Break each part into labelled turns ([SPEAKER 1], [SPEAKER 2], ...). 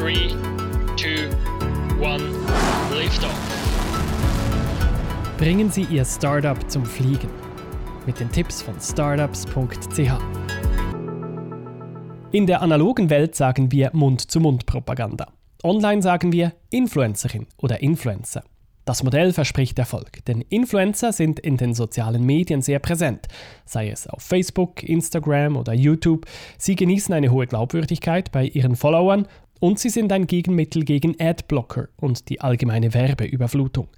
[SPEAKER 1] 3, 2, 1, Liftoff.
[SPEAKER 2] Bringen Sie Ihr Startup zum Fliegen. Mit den Tipps von startups.ch. In der analogen Welt sagen wir Mund-zu-Mund-Propaganda. Online sagen wir Influencerin oder Influencer. Das Modell verspricht Erfolg, denn Influencer sind in den sozialen Medien sehr präsent, sei es auf Facebook, Instagram oder YouTube. Sie genießen eine hohe Glaubwürdigkeit bei ihren Followern und sie sind ein Gegenmittel gegen Adblocker und die allgemeine Werbeüberflutung.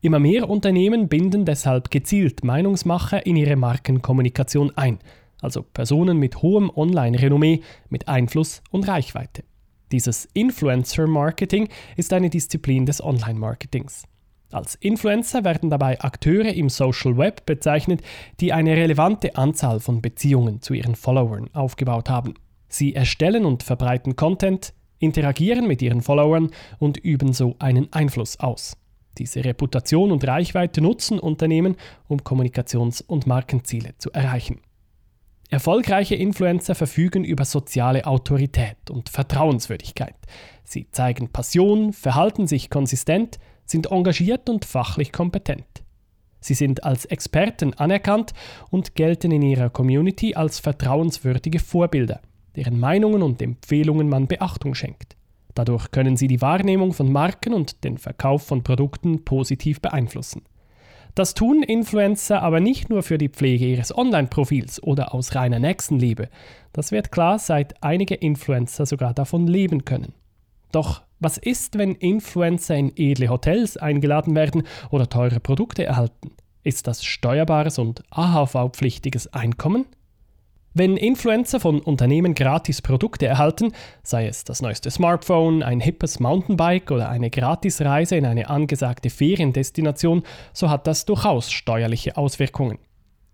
[SPEAKER 2] Immer mehr Unternehmen binden deshalb gezielt Meinungsmacher in ihre Markenkommunikation ein, also Personen mit hohem Online-Renommee, mit Einfluss und Reichweite. Dieses Influencer-Marketing ist eine Disziplin des Online-Marketings. Als Influencer werden dabei Akteure im Social Web bezeichnet, die eine relevante Anzahl von Beziehungen zu ihren Followern aufgebaut haben. Sie erstellen und verbreiten Content, interagieren mit ihren Followern und üben so einen Einfluss aus. Diese Reputation und Reichweite nutzen Unternehmen, um Kommunikations- und Markenziele zu erreichen. Erfolgreiche Influencer verfügen über soziale Autorität und Vertrauenswürdigkeit. Sie zeigen Passion, verhalten sich konsistent, sind engagiert und fachlich kompetent. Sie sind als Experten anerkannt und gelten in ihrer Community als vertrauenswürdige Vorbilder, deren Meinungen und Empfehlungen man Beachtung schenkt. Dadurch können sie die Wahrnehmung von Marken und den Verkauf von Produkten positiv beeinflussen. Das tun Influencer aber nicht nur für die Pflege ihres Online-Profils oder aus reiner Nächstenliebe. Das wird klar, seit einige Influencer sogar davon leben können. Doch was ist, wenn Influencer in edle Hotels eingeladen werden oder teure Produkte erhalten? Ist das steuerbares und AHV-pflichtiges Einkommen? Wenn Influencer von Unternehmen gratis Produkte erhalten, sei es das neueste Smartphone, ein hippes Mountainbike oder eine Gratisreise in eine angesagte Feriendestination, so hat das durchaus steuerliche Auswirkungen.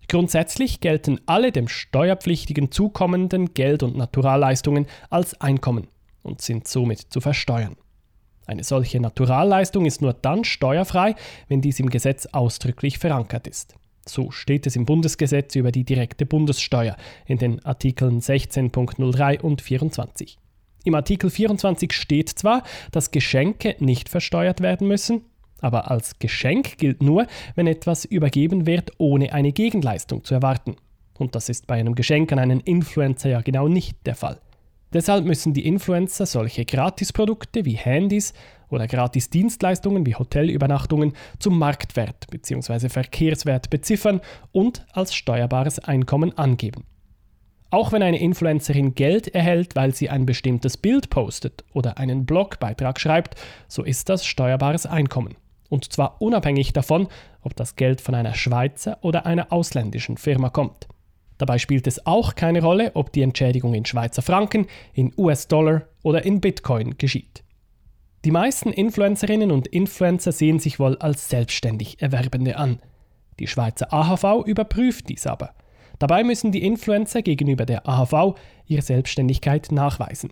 [SPEAKER 2] Grundsätzlich gelten alle dem Steuerpflichtigen zukommenden Geld- und Naturalleistungen als Einkommen und sind somit zu versteuern. Eine solche Naturalleistung ist nur dann steuerfrei, wenn dies im Gesetz ausdrücklich verankert ist. So steht es im Bundesgesetz über die direkte Bundessteuer in den Artikeln 16.03 und 24. Im Artikel 24 steht zwar, dass Geschenke nicht versteuert werden müssen, aber als Geschenk gilt nur, wenn etwas übergeben wird, ohne eine Gegenleistung zu erwarten. Und das ist bei einem Geschenk an einen Influencer ja genau nicht der Fall. Deshalb müssen die Influencer solche Gratisprodukte wie Handys oder Gratis-Dienstleistungen wie Hotelübernachtungen zum Marktwert bzw. Verkehrswert beziffern und als steuerbares Einkommen angeben. Auch wenn eine Influencerin Geld erhält, weil sie ein bestimmtes Bild postet oder einen Blogbeitrag schreibt, so ist das steuerbares Einkommen. Und zwar unabhängig davon, ob das Geld von einer Schweizer oder einer ausländischen Firma kommt. Dabei spielt es auch keine Rolle, ob die Entschädigung in Schweizer Franken, in US-Dollar oder in Bitcoin geschieht. Die meisten Influencerinnen und Influencer sehen sich wohl als selbstständig Erwerbende an. Die Schweizer AHV überprüft dies aber. Dabei müssen die Influencer gegenüber der AHV ihre Selbstständigkeit nachweisen.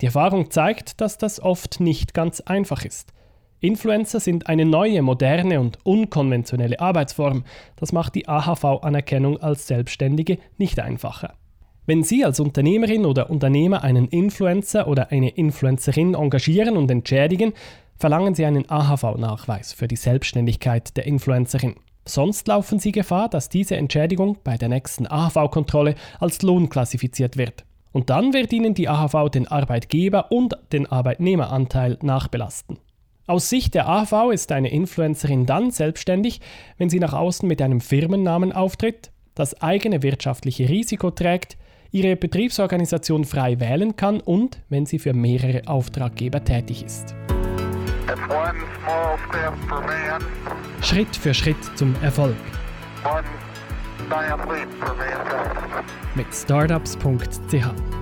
[SPEAKER 2] Die Erfahrung zeigt, dass das oft nicht ganz einfach ist. Influencer sind eine neue, moderne und unkonventionelle Arbeitsform. Das macht die AHV-Anerkennung als Selbstständige nicht einfacher. Wenn Sie als Unternehmerin oder Unternehmer einen Influencer oder eine Influencerin engagieren und entschädigen, verlangen Sie einen AHV-Nachweis für die Selbstständigkeit der Influencerin. Sonst laufen Sie Gefahr, dass diese Entschädigung bei der nächsten AHV-Kontrolle als Lohn klassifiziert wird. Und dann wird Ihnen die AHV den Arbeitgeber und den Arbeitnehmeranteil nachbelasten. Aus Sicht der AV ist eine Influencerin dann selbstständig, wenn sie nach außen mit einem Firmennamen auftritt, das eigene wirtschaftliche Risiko trägt, ihre Betriebsorganisation frei wählen kann und wenn sie für mehrere Auftraggeber tätig ist. Schritt für Schritt zum Erfolg. Mit startups.ch